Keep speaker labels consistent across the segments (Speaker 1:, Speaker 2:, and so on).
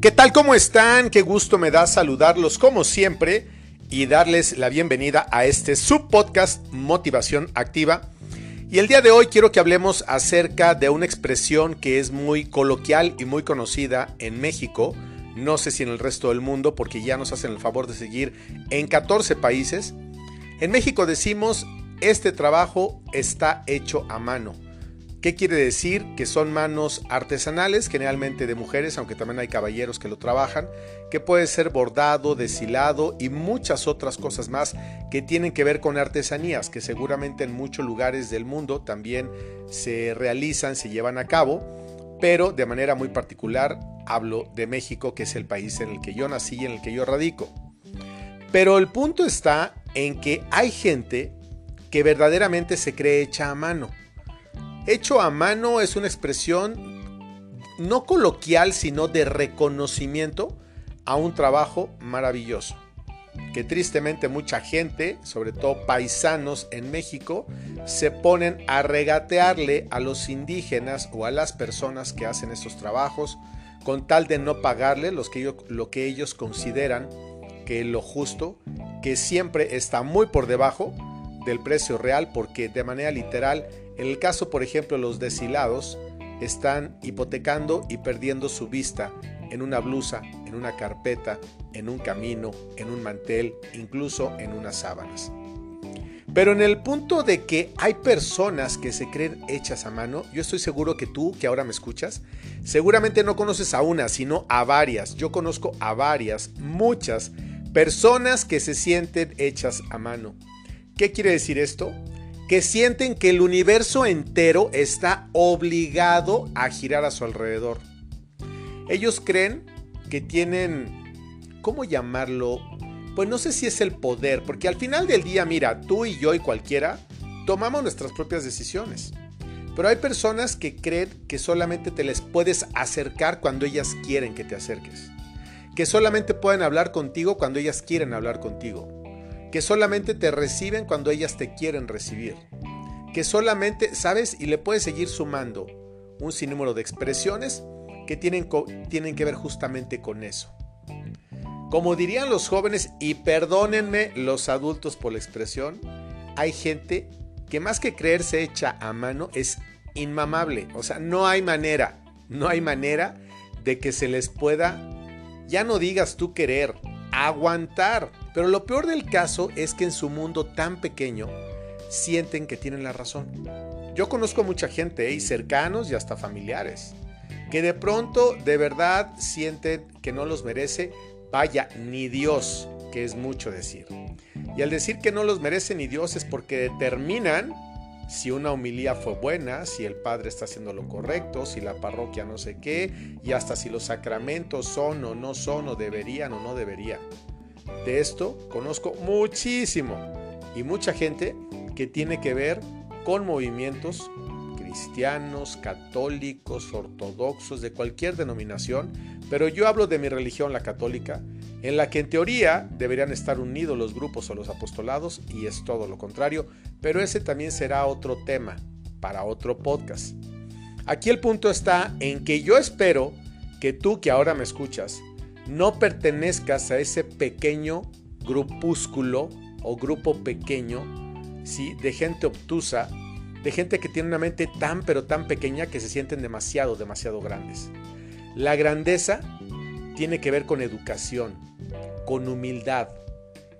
Speaker 1: ¿Qué tal? ¿Cómo están? Qué gusto me da saludarlos como siempre y darles la bienvenida a este subpodcast Motivación Activa. Y el día de hoy quiero que hablemos acerca de una expresión que es muy coloquial y muy conocida en México. No sé si en el resto del mundo porque ya nos hacen el favor de seguir en 14 países. En México decimos, este trabajo está hecho a mano. ¿Qué quiere decir? Que son manos artesanales, generalmente de mujeres, aunque también hay caballeros que lo trabajan, que puede ser bordado, deshilado y muchas otras cosas más que tienen que ver con artesanías, que seguramente en muchos lugares del mundo también se realizan, se llevan a cabo, pero de manera muy particular hablo de México, que es el país en el que yo nací y en el que yo radico. Pero el punto está en que hay gente que verdaderamente se cree hecha a mano Hecho a mano es una expresión no coloquial, sino de reconocimiento a un trabajo maravilloso. Que tristemente mucha gente, sobre todo paisanos en México, se ponen a regatearle a los indígenas o a las personas que hacen estos trabajos con tal de no pagarle los que lo que ellos consideran que lo justo, que siempre está muy por debajo del precio real porque de manera literal en el caso, por ejemplo, los deshilados están hipotecando y perdiendo su vista en una blusa, en una carpeta, en un camino, en un mantel, incluso en unas sábanas. Pero en el punto de que hay personas que se creen hechas a mano, yo estoy seguro que tú, que ahora me escuchas, seguramente no conoces a una, sino a varias. Yo conozco a varias, muchas personas que se sienten hechas a mano. ¿Qué quiere decir esto? Que sienten que el universo entero está obligado a girar a su alrededor. Ellos creen que tienen, ¿cómo llamarlo? Pues no sé si es el poder, porque al final del día, mira, tú y yo y cualquiera tomamos nuestras propias decisiones. Pero hay personas que creen que solamente te les puedes acercar cuando ellas quieren que te acerques. Que solamente pueden hablar contigo cuando ellas quieren hablar contigo que solamente te reciben cuando ellas te quieren recibir, que solamente, ¿sabes? Y le puedes seguir sumando un sinnúmero de expresiones que tienen, que ver justamente con eso. Como dirían los jóvenes, y perdónenme los adultos por la expresión, hay gente que más que creerse hecha a mano es inmamable. O sea, no hay manera, no hay manera de que se les pueda, ya no digas tú querer, aguantar. Pero lo peor del caso es que en su mundo tan pequeño sienten que tienen la razón. Yo conozco mucha gente ¿eh? y cercanos y hasta familiares que de pronto de verdad sienten que no los merece, vaya, ni Dios, que es mucho decir. Y al decir que no los merece ni Dios es porque determinan si una homilía fue buena, si el padre está haciendo lo correcto, si la parroquia no sé qué, y hasta si los sacramentos son o no son, o deberían o no deberían. De esto conozco muchísimo y mucha gente que tiene que ver con movimientos cristianos, católicos, ortodoxos, de cualquier denominación, pero yo hablo de mi religión, la católica, en la que en teoría deberían estar unidos los grupos o los apostolados y es todo lo contrario, pero ese también será otro tema para otro podcast. Aquí el punto está en que yo espero que tú que ahora me escuchas no pertenezcas a ese pequeño grupúsculo o grupo pequeño ¿sí? de gente obtusa, de gente que tiene una mente tan pero tan pequeña que se sienten demasiado, demasiado grandes. La grandeza tiene que ver con educación, con humildad,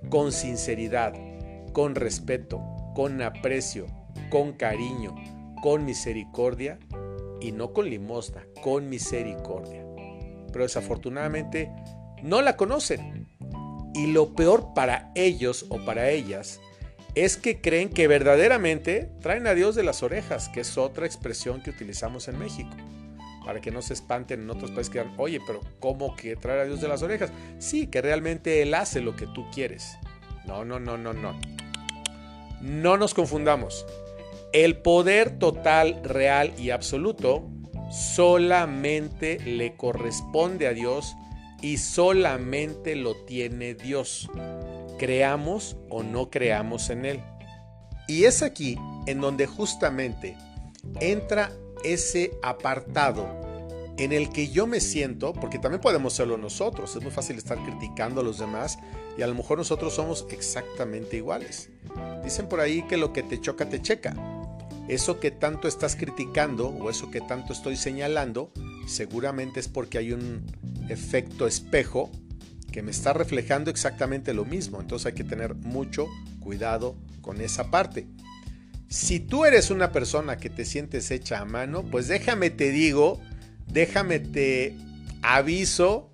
Speaker 1: con sinceridad, con respeto, con aprecio, con cariño, con misericordia y no con limosna, con misericordia pero desafortunadamente no la conocen. Y lo peor para ellos o para ellas es que creen que verdaderamente traen a Dios de las orejas, que es otra expresión que utilizamos en México. Para que no se espanten en otros países que digan, oye, pero ¿cómo que traer a Dios de las orejas? Sí, que realmente Él hace lo que tú quieres. No, no, no, no, no. No nos confundamos. El poder total, real y absoluto solamente le corresponde a Dios y solamente lo tiene Dios, creamos o no creamos en Él. Y es aquí en donde justamente entra ese apartado en el que yo me siento, porque también podemos serlo nosotros, es muy fácil estar criticando a los demás y a lo mejor nosotros somos exactamente iguales. Dicen por ahí que lo que te choca te checa. Eso que tanto estás criticando o eso que tanto estoy señalando, seguramente es porque hay un efecto espejo que me está reflejando exactamente lo mismo. Entonces hay que tener mucho cuidado con esa parte. Si tú eres una persona que te sientes hecha a mano, pues déjame te digo, déjame te aviso,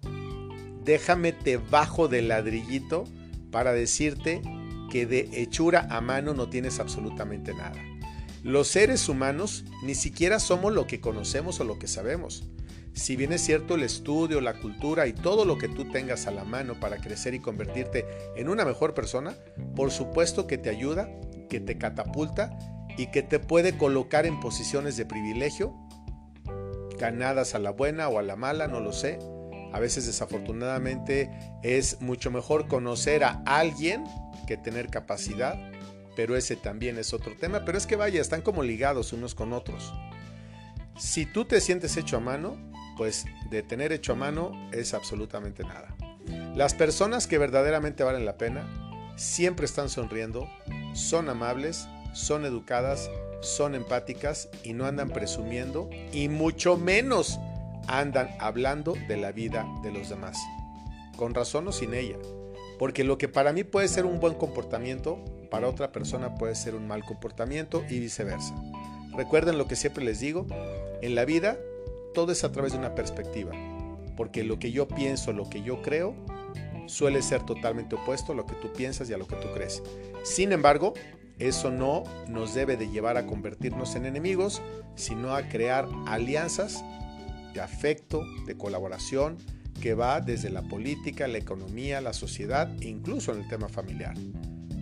Speaker 1: déjame te bajo del ladrillito para decirte que de hechura a mano no tienes absolutamente nada. Los seres humanos ni siquiera somos lo que conocemos o lo que sabemos. Si bien es cierto el estudio, la cultura y todo lo que tú tengas a la mano para crecer y convertirte en una mejor persona, por supuesto que te ayuda, que te catapulta y que te puede colocar en posiciones de privilegio, ganadas a la buena o a la mala, no lo sé. A veces desafortunadamente es mucho mejor conocer a alguien que tener capacidad, pero ese también es otro tema. Pero es que vaya, están como ligados unos con otros. Si tú te sientes hecho a mano, pues de tener hecho a mano es absolutamente nada. Las personas que verdaderamente valen la pena siempre están sonriendo, son amables, son educadas, son empáticas y no andan presumiendo y mucho menos andan hablando de la vida de los demás, con razón o sin ella. Porque lo que para mí puede ser un buen comportamiento, para otra persona puede ser un mal comportamiento y viceversa. Recuerden lo que siempre les digo, en la vida todo es a través de una perspectiva, porque lo que yo pienso, lo que yo creo, suele ser totalmente opuesto a lo que tú piensas y a lo que tú crees. Sin embargo, eso no nos debe de llevar a convertirnos en enemigos, sino a crear alianzas de afecto, de colaboración, que va desde la política, la economía, la sociedad e incluso en el tema familiar.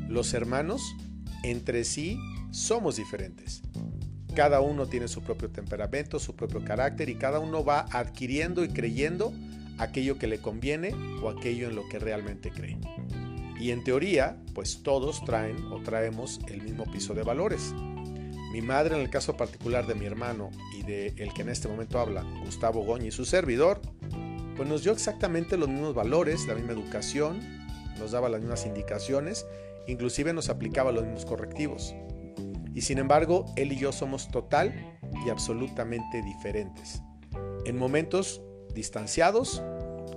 Speaker 1: Los hermanos entre sí somos diferentes. Cada uno tiene su propio temperamento, su propio carácter y cada uno va adquiriendo y creyendo aquello que le conviene o aquello en lo que realmente cree. Y en teoría, pues todos traen o traemos el mismo piso de valores. Mi madre, en el caso particular de mi hermano y de el que en este momento habla, Gustavo Goñi, su servidor, pues nos dio exactamente los mismos valores, la misma educación, nos daba las mismas indicaciones, inclusive nos aplicaba los mismos correctivos. Y sin embargo, él y yo somos total y absolutamente diferentes. En momentos distanciados,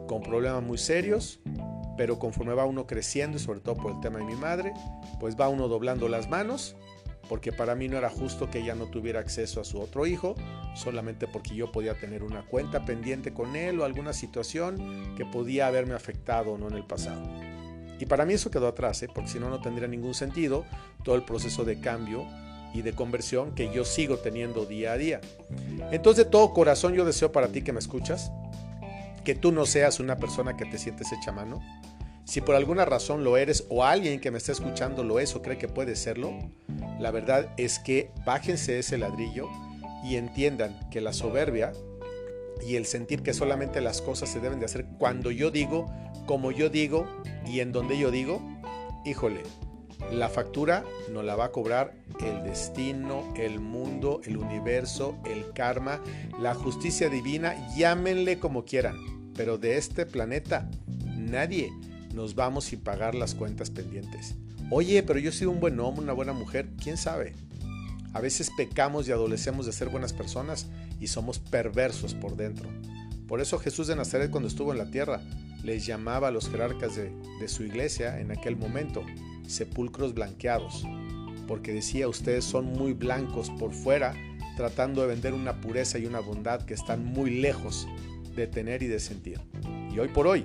Speaker 1: con problemas muy serios, pero conforme va uno creciendo, y sobre todo por el tema de mi madre, pues va uno doblando las manos, porque para mí no era justo que ella no tuviera acceso a su otro hijo, solamente porque yo podía tener una cuenta pendiente con él o alguna situación que podía haberme afectado o no en el pasado. Y para mí eso quedó atrás, ¿eh? porque si no, no tendría ningún sentido todo el proceso de cambio y de conversión que yo sigo teniendo día a día. Entonces de todo corazón yo deseo para ti que me escuchas, que tú no seas una persona que te sientes hecha mano. Si por alguna razón lo eres o alguien que me está escuchando lo es o cree que puede serlo, la verdad es que bájense ese ladrillo y entiendan que la soberbia y el sentir que solamente las cosas se deben de hacer cuando yo digo, como yo digo y en donde yo digo, híjole, la factura no la va a cobrar el destino, el mundo, el universo, el karma, la justicia divina, llámenle como quieran pero de este planeta nadie nos vamos sin pagar las cuentas pendientes. Oye, pero yo he sido un buen hombre, una buena mujer, quién sabe. A veces pecamos y adolecemos de ser buenas personas y somos perversos por dentro. Por eso Jesús de Nazaret cuando estuvo en la tierra les llamaba a los jerarcas de su iglesia en aquel momento sepulcros blanqueados, porque decía ustedes son muy blancos por fuera, tratando de vender una pureza y una bondad que están muy lejos de tener y de sentir. Y hoy por hoy,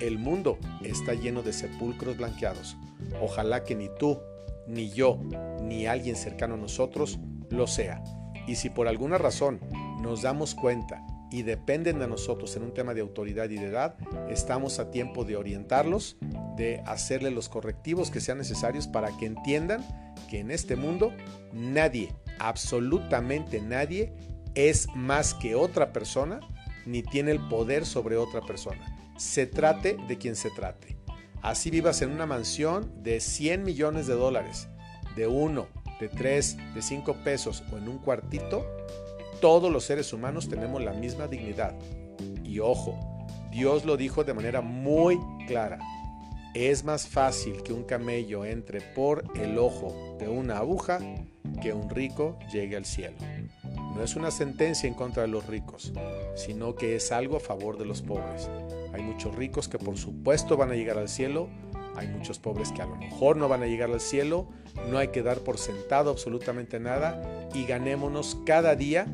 Speaker 1: el mundo está lleno de sepulcros blanqueados. Ojalá que ni tú, ni yo, ni alguien cercano a nosotros lo sea. Y si por alguna razón nos damos cuenta y dependen de nosotros en un tema de autoridad y de edad, estamos a tiempo de orientarlos, de hacerle los correctivos que sean necesarios para que entiendan que en este mundo nadie, absolutamente nadie, es más que otra persona ni tiene el poder sobre otra persona. Se trate de quien se trate. Así vivas en una mansión de 100 millones de dólares, de uno, de tres, de cinco pesos o en un cuartito, todos los seres humanos tenemos la misma dignidad. Y ojo, Dios lo dijo de manera muy clara. Es más fácil que un camello entre por el ojo de una aguja que un rico llegue al cielo. No es una sentencia en contra de los ricos, sino que es algo a favor de los pobres. Hay muchos ricos que por supuesto van a llegar al cielo, hay muchos pobres que a lo mejor no van a llegar al cielo, no hay que dar por sentado absolutamente nada y ganémonos cada día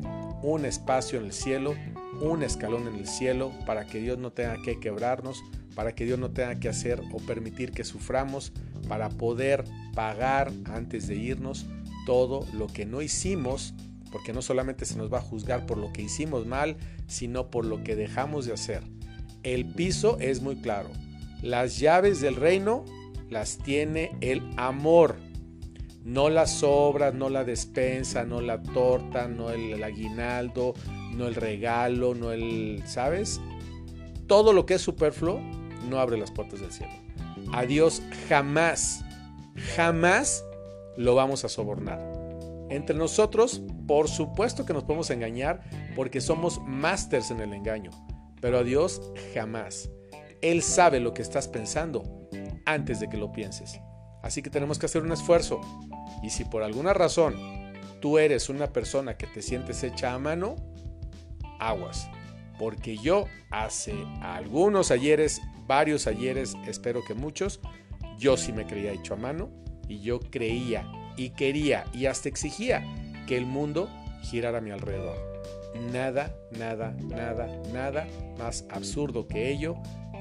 Speaker 1: un espacio en el cielo, un escalón en el cielo para que Dios no tenga que quebrarnos, para que Dios no tenga que hacer o permitir que suframos, para poder pagar antes de irnos todo lo que no hicimos, porque no solamente se nos va a juzgar por lo que hicimos mal, sino por lo que dejamos de hacer. El piso es muy claro. Las llaves del reino las tiene el amor, no las obras, no la despensa, no la torta, no el, aguinaldo, no el regalo, no el, ¿sabes? Todo lo que es superfluo no abre las puertas del cielo. A Dios jamás, jamás lo vamos a sobornar. Entre nosotros, por supuesto que nos podemos engañar porque somos másters en el engaño, pero a Dios jamás. Él sabe lo que estás pensando antes de que lo pienses. Así que tenemos que hacer un esfuerzo. Y si por alguna razón tú eres una persona que te sientes hecha a mano, aguas. Porque yo hace algunos ayeres, varios ayeres, espero que muchos, yo sí me creía hecho a mano y yo creía y quería y hasta exigía que el mundo girara a mi alrededor. Nada, nada, nada, nada más absurdo que ello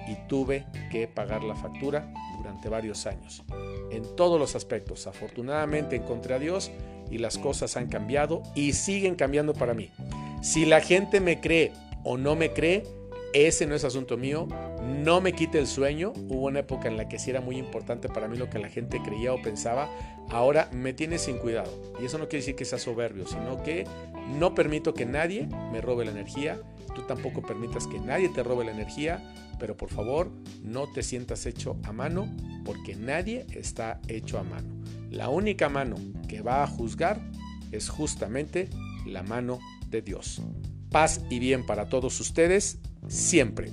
Speaker 1: y tuve que pagar la factura durante varios años. En todos los aspectos, afortunadamente encontré a Dios y las cosas han cambiado y siguen cambiando para mí. Si la gente me cree o no me cree, ese no es asunto mío, no me quite el sueño. Hubo una época en la que sí era muy importante para mí lo que la gente creía o pensaba. Ahora me tiene sin cuidado. Y eso no quiere decir que sea soberbio, sino que no permito que nadie me robe la energía. Tú tampoco permitas que nadie te robe la energía. Pero por favor, no te sientas hecho a mano, porque nadie está hecho a mano. La única mano que va a juzgar es justamente la mano de Dios. Paz y bien para todos ustedes siempre.